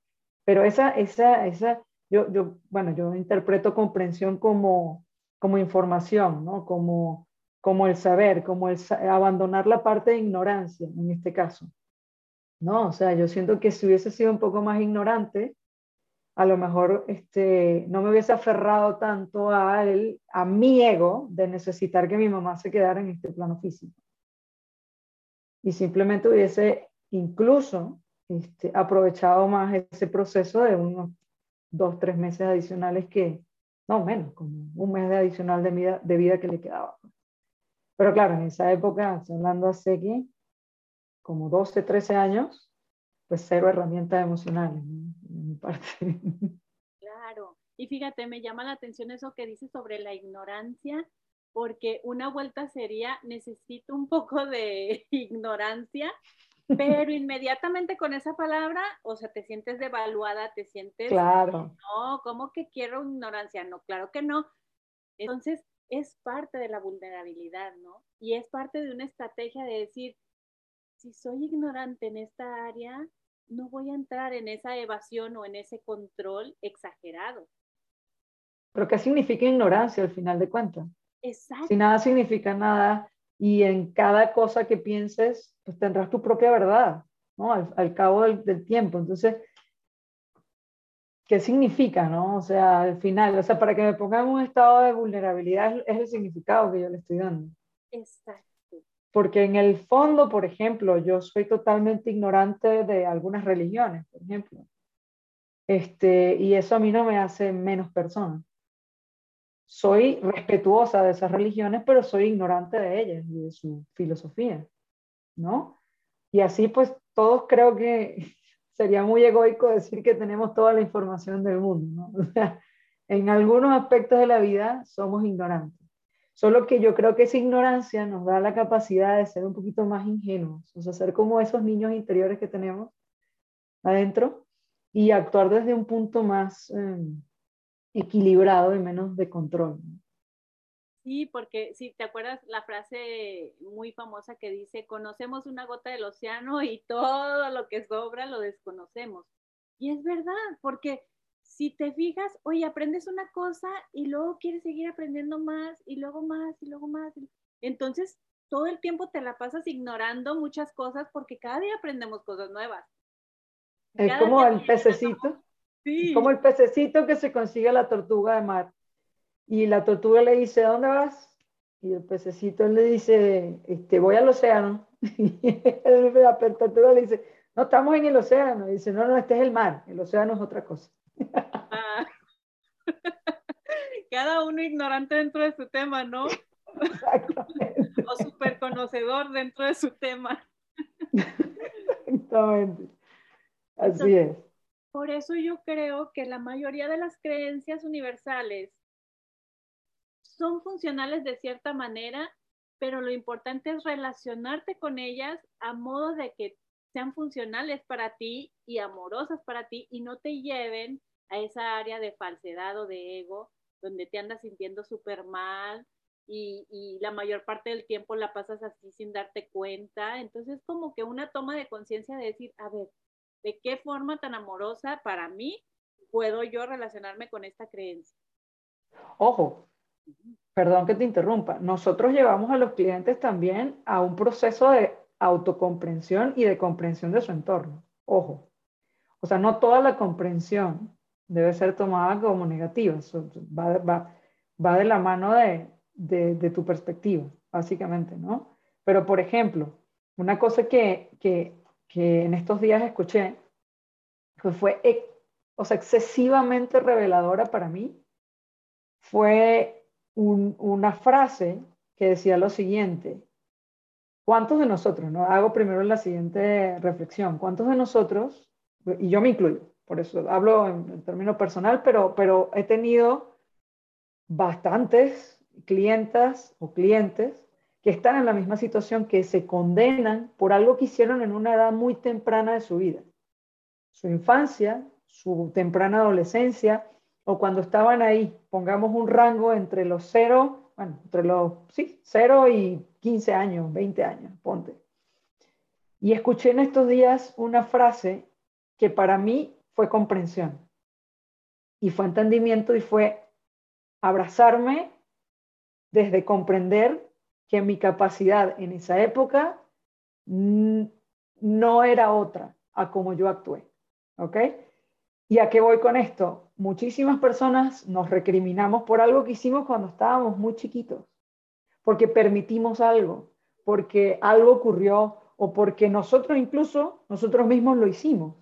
Pero esa, esa, esa, yo, yo, bueno, yo interpreto comprensión como, como información, ¿no? Como, como el saber, como el abandonar la parte de ignorancia en este caso. ¿no? O sea, yo siento que si hubiese sido un poco más ignorante, a lo mejor este, no me hubiese aferrado tanto a mi ego de necesitar que mi mamá se quedara en este plano físico. Y simplemente hubiese incluso este, aprovechado más ese proceso de unos dos, tres meses adicionales que, no menos, como un mes de adicional de vida, que le quedaba. Pero claro, en esa época, hablando hace que como 12, 13 años, pues cero herramientas emocionales, mi parte. Claro, y fíjate, me llama la atención eso que dices sobre la ignorancia, porque una vuelta sería, necesito un poco de ignorancia, pero inmediatamente con esa palabra, o sea, te sientes devaluada, te sientes, claro. no, ¿cómo que quiero ignorancia? No, claro que no. Entonces, es parte de la vulnerabilidad, ¿no? Y es parte de una estrategia de decir, si soy ignorante en esta área, no voy a entrar en esa evasión o en ese control exagerado. Pero ¿qué significa ignorancia al final de cuentas? Exacto. Si nada significa nada y en cada cosa que pienses, pues tendrás tu propia verdad, ¿no? Al, cabo del, del, tiempo. Entonces, ¿qué significa, no? O sea, al final, o sea, para que me ponga en un estado de vulnerabilidad es, es el significado que yo le estoy dando. Exacto. Porque en el fondo, por ejemplo, yo soy totalmente ignorante de algunas religiones, por ejemplo. Este, y eso a mí no me hace menos persona. Soy respetuosa de esas religiones, pero soy ignorante de ellas y de su filosofía, ¿no? Y así pues todos creo que sería muy egoico decir que tenemos toda la información del mundo. O sea, en algunos aspectos de la vida somos ignorantes. Solo que yo creo que esa ignorancia nos da la capacidad de ser un poquito más ingenuos, o sea, ser como esos niños interiores que tenemos adentro y actuar desde un punto más eh, equilibrado y menos de control. Sí, porque si te acuerdas la frase muy famosa que dice, conocemos una gota del océano y todo lo que sobra lo desconocemos. Y es verdad, porque si te fijas, oye, aprendes una cosa y luego quieres seguir aprendiendo más y luego más y luego más. Entonces, todo el tiempo te la pasas ignorando muchas cosas porque cada día aprendemos cosas nuevas. Es como el pececito. Sí. Es como el pececito que se consigue la tortuga de mar. Y la tortuga le dice, ¿dónde vas? Y el pececito le dice, este, voy al océano. Y la tortuga le dice, no, estamos en el océano. Y dice, no, no, este es el mar. El océano es otra cosa. Ah. Cada uno ignorante dentro de su tema, ¿no? o súper conocedor dentro de su tema. Exactamente. Así es. Por eso yo creo que la mayoría de las creencias universales son funcionales de cierta manera, pero lo importante es relacionarte con ellas a modo de que sean funcionales para ti y amorosas para ti y no te lleven a esa área de falsedad o de ego donde te andas sintiendo súper mal y, y, la mayor parte del tiempo la pasas así sin darte cuenta. Entonces, como que una toma de conciencia de decir, a ver, ¿de qué forma tan amorosa para mí puedo yo relacionarme con esta creencia? Ojo, perdón que te interrumpa, nosotros llevamos a los clientes también a un proceso de autocomprensión y de comprensión de su entorno. Ojo, o sea, no toda la comprensión debe ser tomada como negativa, va, va, va de la mano de, de, tu perspectiva, básicamente, ¿no? Pero, por ejemplo, una cosa que, que, que en estos días escuché, que fue o sea, excesivamente reveladora para mí, fue una frase que decía lo siguiente, ¿cuántos de nosotros, no? Hago primero la siguiente reflexión, ¿cuántos de nosotros, y yo me incluyo, por eso hablo en, en términos personal, pero, he tenido bastantes clientas o clientes que están en la misma situación, que se condenan por algo que hicieron en una edad muy temprana de su vida. Su infancia, su temprana adolescencia, o cuando estaban ahí, pongamos un rango entre los 0, bueno, entre los, sí, 0 y 15 años, 20 años, ponte. Y escuché en estos días una frase que para mí fue comprensión y fue entendimiento y fue abrazarme desde comprender que mi capacidad en esa época no era otra a como yo actué. ¿Ok? ¿Y a qué voy con esto? Muchísimas personas nos recriminamos por algo que hicimos cuando estábamos muy chiquitos, porque permitimos algo, porque algo ocurrió o porque nosotros incluso, nosotros mismos lo hicimos.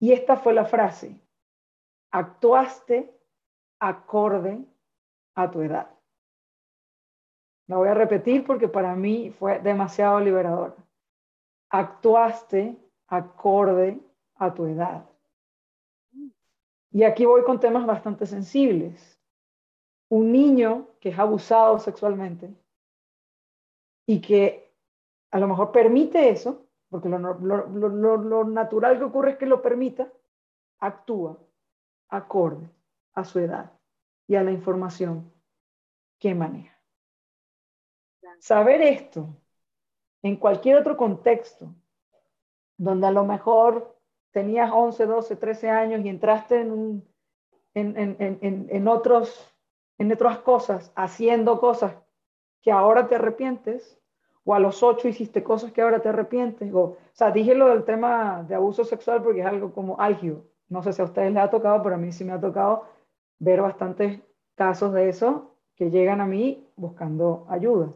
Y esta fue la frase, actuaste acorde a tu edad. La voy a repetir porque para mí fue demasiado liberador. Actuaste acorde a tu edad. Y aquí voy con temas bastante sensibles. Un niño que es abusado sexualmente y que a lo mejor permite eso, porque lo, lo, lo, lo natural que ocurre es que lo permita, actúa acorde a su edad y a la información que maneja. Saber esto en cualquier otro contexto, donde a lo mejor tenías 11, 12, 13 años y entraste en, un, en, en, en, en, otros, en otras cosas, haciendo cosas que ahora te arrepientes, o a los 8 hiciste cosas que ahora te arrepientes, o, o sea, dije lo del tema de abuso sexual porque es algo como álgido. No sé si a ustedes les ha tocado, pero a mí sí me ha tocado ver bastantes casos de eso que llegan a mí buscando ayuda.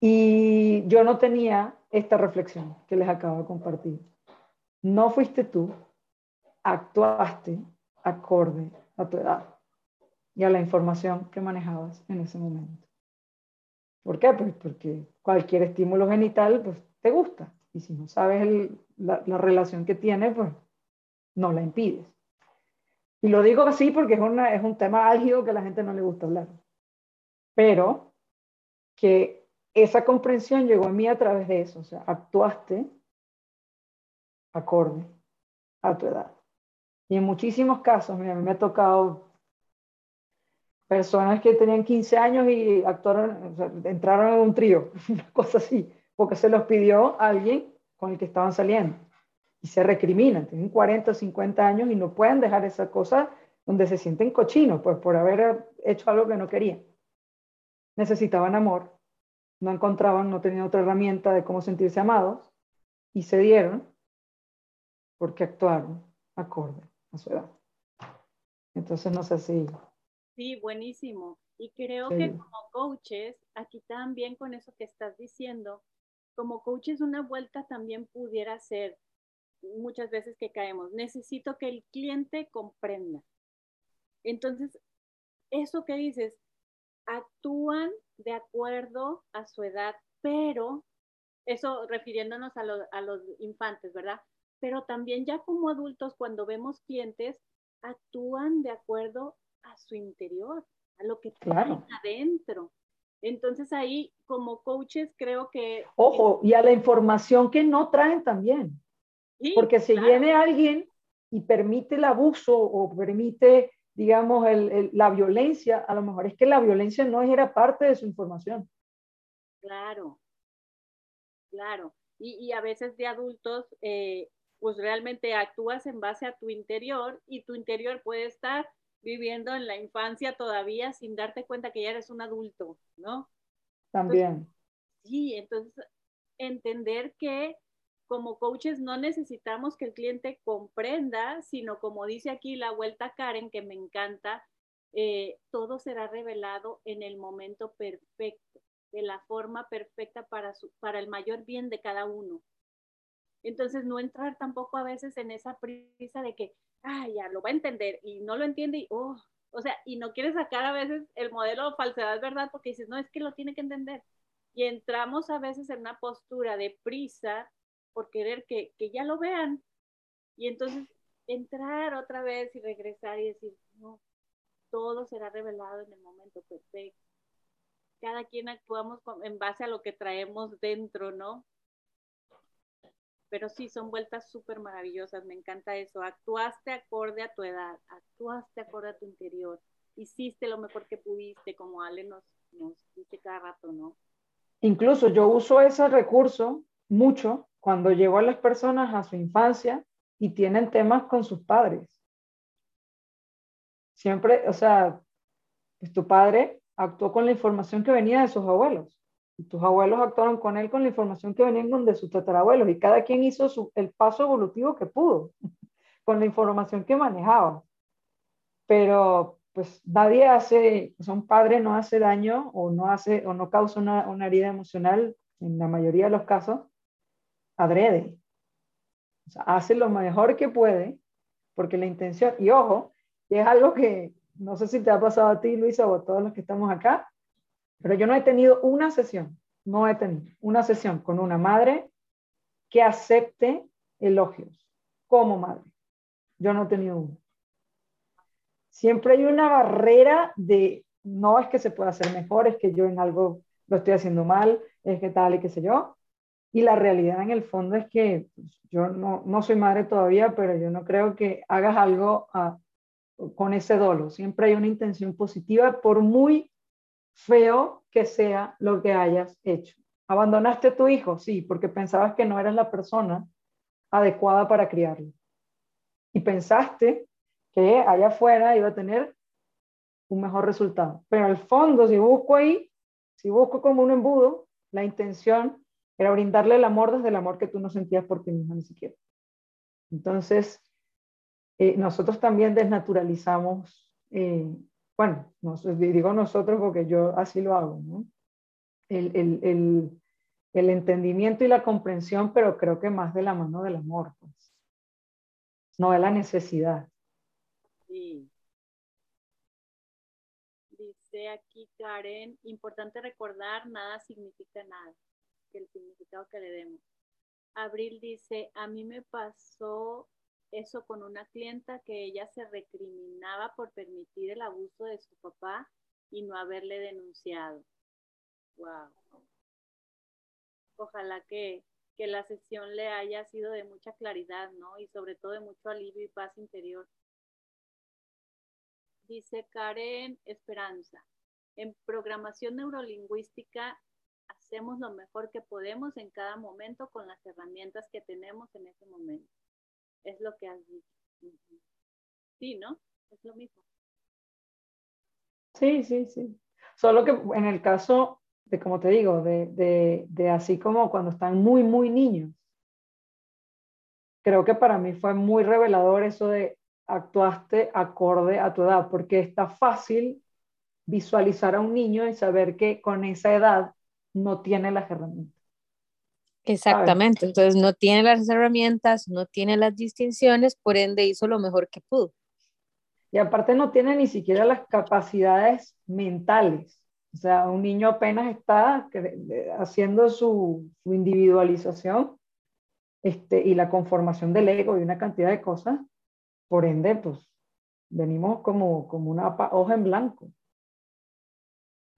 Y yo no tenía esta reflexión que les acabo de compartir. No fuiste tú, actuaste acorde a tu edad y a la información que manejabas en ese momento. ¿Por qué? Pues porque cualquier estímulo genital pues, te gusta. Y si no sabes la, la, relación que tiene, pues no la impides. Y lo digo así porque es, una, es un tema álgido que a la gente no le gusta hablar. Pero que esa comprensión llegó a mí a través de eso. O sea, actuaste acorde a tu edad. Y en muchísimos casos, mira, a mí me ha tocado personas que tenían 15 años y actuaron, entraron en un trío, una cosa así, porque se los pidió alguien con el que estaban saliendo. Y se recriminan, tienen 40 o 50 años y no pueden dejar esa cosa donde se sienten cochinos, pues por haber hecho algo que no querían. Necesitaban amor, no encontraban, no tenían otra herramienta de cómo sentirse amados y se dieron porque actuaron acorde a su edad. Entonces, no sé si... Sí, buenísimo. Y creo sí. que como coaches, aquí también con eso que estás diciendo, como coaches una vuelta también pudiera ser muchas veces que caemos, necesito que el cliente comprenda. Entonces, eso que dices, actúan de acuerdo a su edad, pero eso refiriéndonos a, lo, a los infantes, ¿verdad? pero también ya como adultos, cuando vemos clientes, actúan de acuerdo a su interior, a lo que claro. adentro. Entonces ahí como coaches creo que... Ojo, y a la información que no traen también. Sí, Porque si claro. viene alguien y permite el abuso o permite digamos, la violencia, a lo mejor es que la violencia no era parte de su información. Claro, claro. Y, a veces de adultos, eh, pues realmente actúas en base a tu interior y tu interior puede estar viviendo en la infancia todavía sin darte cuenta que ya eres un adulto, ¿no? También. sí, entonces entender que como coaches no necesitamos que el cliente comprenda, sino como dice aquí la vuelta Karen, que me encanta, eh, todo será revelado en el momento perfecto, de la forma perfecta para, su, para el mayor bien de cada uno. Entonces, no entrar tampoco a veces en esa prisa de que, ah, ya lo va a entender y no lo entiende y, oh, o sea, y no quiere sacar a veces el modelo falsedad, ¿verdad? Porque dices, no, es que lo tiene que entender. Y entramos a veces en una postura de prisa por querer que, ya lo vean. Y entonces entrar otra vez y regresar y decir, no, todo será revelado en el momento perfecto. Cada quien actuamos en base a lo que traemos dentro, ¿no? Pero sí, son vueltas súper maravillosas, me encanta eso. Actuaste acorde a tu edad, actuaste acorde a tu interior, hiciste lo mejor que pudiste, como Ale nos, dice cada rato, ¿no? Incluso yo uso ese recurso mucho cuando llevo a las personas a su infancia y tienen temas con sus padres. Siempre, o sea, tu padre actuó con la información que venía de sus abuelos tus abuelos actuaron con él con la información que venía de sus tatarabuelos y cada quien hizo su, el paso evolutivo que pudo con la información que manejaba. Pero pues nadie hace, o sea, un padre no hace daño o no hace o no causa una, herida emocional en la mayoría de los casos adrede. hace lo mejor que puede, porque la intención, y ojo, es algo que no sé si te ha pasado a ti, Luisa, o a todos los que estamos acá, pero yo no he tenido una sesión, no he tenido una sesión con una madre que acepte elogios como madre. Yo no he tenido una. Siempre hay una barrera de, no es que se pueda hacer mejor, es que yo en algo lo estoy haciendo mal, es que tal y qué sé yo. Y la realidad en el fondo es que pues, yo no, no, soy madre todavía, pero yo no creo que hagas algo ah, con ese dolo. Siempre hay una intención positiva, por muy feo que sea lo que hayas hecho. ¿Abandonaste a tu hijo? Sí, porque pensabas que no eras la persona adecuada para criarlo. Y pensaste que allá afuera iba a tener un mejor resultado. Pero al fondo, si busco ahí, si busco como un embudo, la intención era brindarle el amor desde el amor que tú no sentías por ti misma ni siquiera. Entonces, eh, nosotros también desnaturalizamos, eh, bueno, digo nosotros porque yo así lo hago. El, el, el, entendimiento y la comprensión, pero creo que más de la mano del amor, pues. no de la necesidad. Sí. Dice aquí Karen, importante recordar, nada significa nada el significado que le demos. Abril dice, a mí me pasó eso con una clienta que ella se recriminaba por permitir el abuso de su papá y no haberle denunciado. Wow. Ojalá que, que la sesión le haya sido de mucha claridad, ¿no? Y sobre todo de mucho alivio y paz interior. Dice Karen Esperanza. En programación neurolingüística hacemos lo mejor que podemos en cada momento con las herramientas que tenemos en ese momento. Es lo que has dicho. Sí, ¿no? Es lo mismo. Sí, sí, sí. Solo que en el caso de, como te digo, de, de, de así como cuando están muy, muy niños, creo que para mí fue muy revelador eso de actuaste acorde a tu edad, porque está fácil visualizar a un niño y saber que con esa edad no tiene las herramientas. Exactamente, entonces no tiene las herramientas, no tiene las distinciones, por ende hizo lo mejor que pudo. Y aparte no tiene ni siquiera las capacidades mentales. O sea, un niño apenas está haciendo su, individualización este, y la conformación del ego y una cantidad de cosas. Por ende, pues venimos como, como una hoja en blanco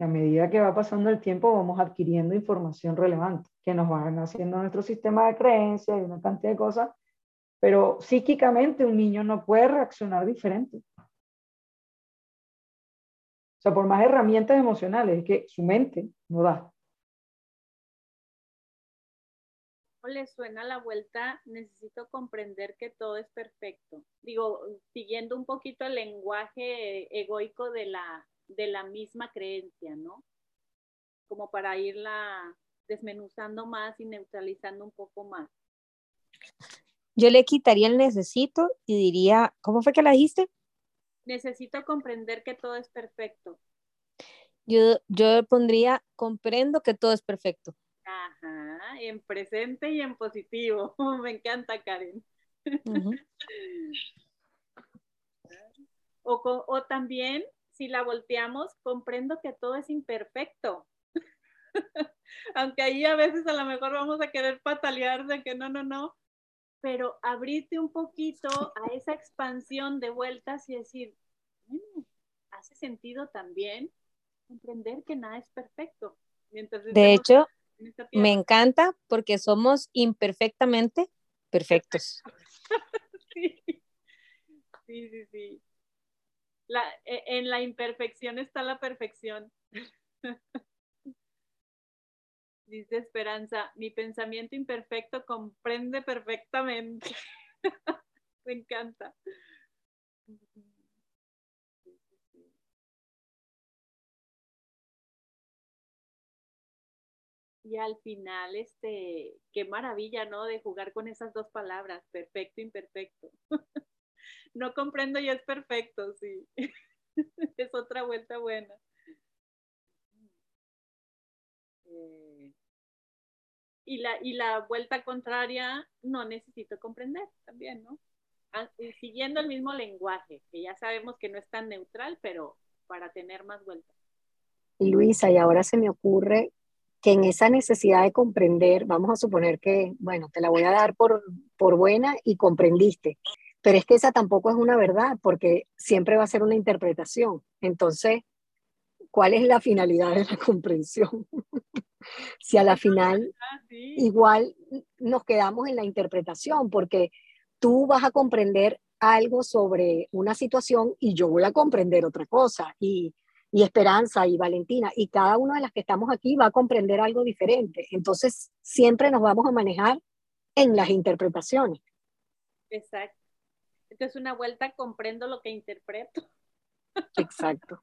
a medida que va pasando el tiempo vamos adquiriendo información relevante que nos van haciendo nuestro sistema de creencias y una cantidad de cosas, pero psíquicamente un niño no puede reaccionar diferente. sea, por más herramientas emocionales, es que su mente no da. ¿Cómo le suena la vuelta? Necesito comprender que todo es perfecto. Digo, siguiendo un poquito el lenguaje egoico de la, de la misma creencia, ¿no? Como para irla desmenuzando más y neutralizando un poco más. Yo le quitaría el necesito y diría, ¿cómo fue que la dijiste? Necesito comprender que todo es perfecto. Yo, yo pondría, comprendo que todo es perfecto. Ajá, en presente y en positivo. Me encanta, Karen. o, o también, si la volteamos, comprendo que todo es imperfecto. Aunque ahí a veces a lo mejor vamos a querer patalear de que no, no, no, pero abrirte un poquito a esa expansión de vueltas y decir, hace sentido también comprender que nada es perfecto. de hecho, me encanta porque somos imperfectamente perfectos. sí, sí, sí. E, en la imperfección está la perfección. Dice Esperanza, mi pensamiento imperfecto comprende perfectamente. Me encanta. Y al final, este, qué maravilla, ¿no? De jugar con esas dos palabras, perfecto, imperfecto. No comprendo y es perfecto, sí. Es otra vuelta buena. Eh, y, la, y la vuelta contraria no necesito comprender también, ¿no? Ah, siguiendo el mismo lenguaje, que ya sabemos que no es tan neutral, pero para tener más vueltas. Y Luisa, y ahora se me ocurre que en esa necesidad de comprender, vamos a suponer que, bueno, te la voy a dar por, por buena y comprendiste, pero es que esa tampoco es una verdad, porque siempre va a ser una interpretación. Entonces, ¿cuál es la finalidad de la comprensión? si a la final ah, igual nos quedamos en la interpretación, porque tú vas a comprender algo sobre una situación y yo voy a comprender otra cosa. Y, y Esperanza y Valentina, y cada una de las que estamos aquí va a comprender algo diferente. Entonces, siempre nos vamos a manejar en las interpretaciones. Exacto. Entonces, una vuelta comprendo lo que interpreto. Exacto.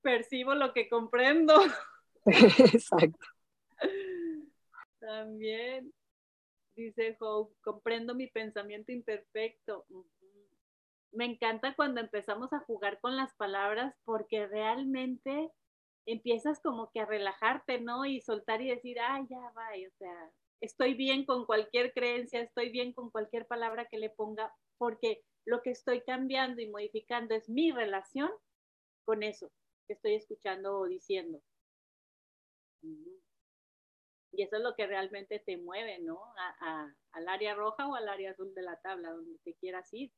Percibo lo que comprendo. Exacto. También, dice Hope, comprendo mi pensamiento imperfecto. Me encanta cuando empezamos a jugar con las palabras porque realmente empiezas como que a relajarte, ¿no? Y soltar y decir, ah, ya va, o sea, estoy bien con cualquier creencia, estoy bien con cualquier palabra que le ponga, porque lo que estoy cambiando y modificando es mi relación con eso que estoy escuchando o diciendo. Y eso es lo que realmente te mueve, ¿no? Al área roja o al área azul de la tabla, donde te quieras ir.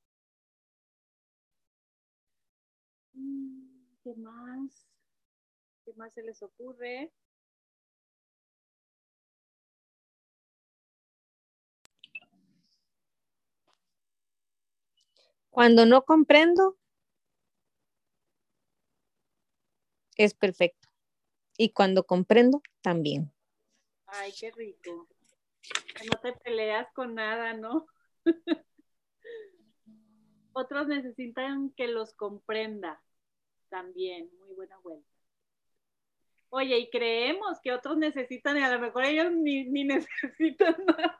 Mm, ¿Qué más? ¿Qué más se les ocurre? Cuando no comprendo, es perfecto y cuando comprendo también. Ay, qué rico. No te peleas con nada, ¿no? Otros necesitan que los comprenda también. Muy buena vuelta. Oye, y creemos que otros necesitan y a lo mejor ellos ni, ni necesitan nada.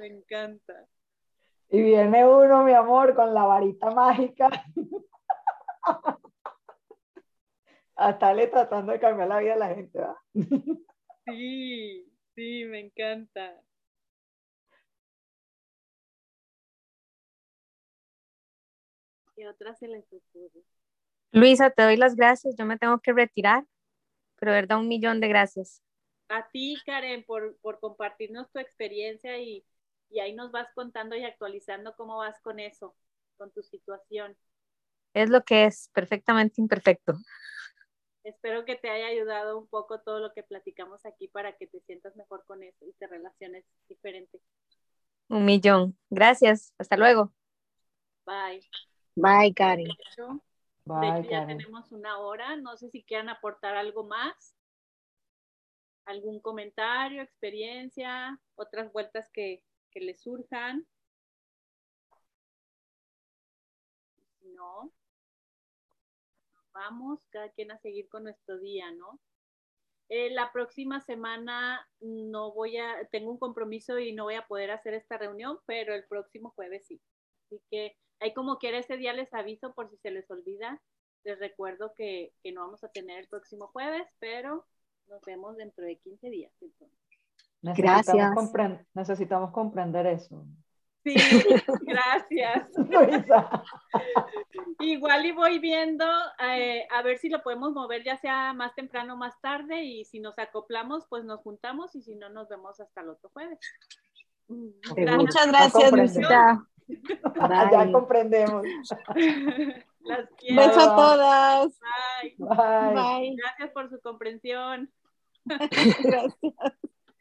Me encanta. Y viene uno, mi amor, con la varita mágica. a estarle tratando de cambiar la vida a la gente, ¿verdad? Sí, sí, me encanta. ¿Qué otra se les ocurre? Luisa, te doy las gracias. Yo me tengo que retirar, pero verdad, un millón de gracias. A ti, Karen, por, por compartirnos tu experiencia y, y ahí nos vas contando y actualizando cómo vas con eso, con tu situación. Es lo que es, perfectamente imperfecto. Espero que te haya ayudado un poco todo lo que platicamos aquí para que te sientas mejor con eso y te relaciones diferente. Un millón. Gracias. Hasta luego. Bye. Bye. De hecho, Bye, de hecho, ya Karen. tenemos una hora. No sé si quieran aportar algo más. ¿Algún comentario, experiencia, otras vueltas que, que les surjan? Si no, vamos cada quien a seguir con nuestro día, ¿no? Eh, la próxima semana no voy a, tengo un compromiso y no voy a poder hacer esta reunión, pero el próximo jueves sí. Así que ahí como quiera ese día les aviso por si se les olvida. Les recuerdo que, que no vamos a tener el próximo jueves, pero nos vemos dentro de 15 días. entonces. Necesitamos, Gracias. necesitamos comprender eso. Sí, gracias. Luisa. Igual y voy viendo eh, a ver si lo podemos mover ya sea más temprano o más tarde y si nos acoplamos pues nos juntamos y si no nos vemos hasta el otro jueves. Gracias. Muchas gracias. Luisita. ya comprendemos. Las quiero. Beso a todas. Bye. Bye. Bye. Gracias por su comprensión. Gracias.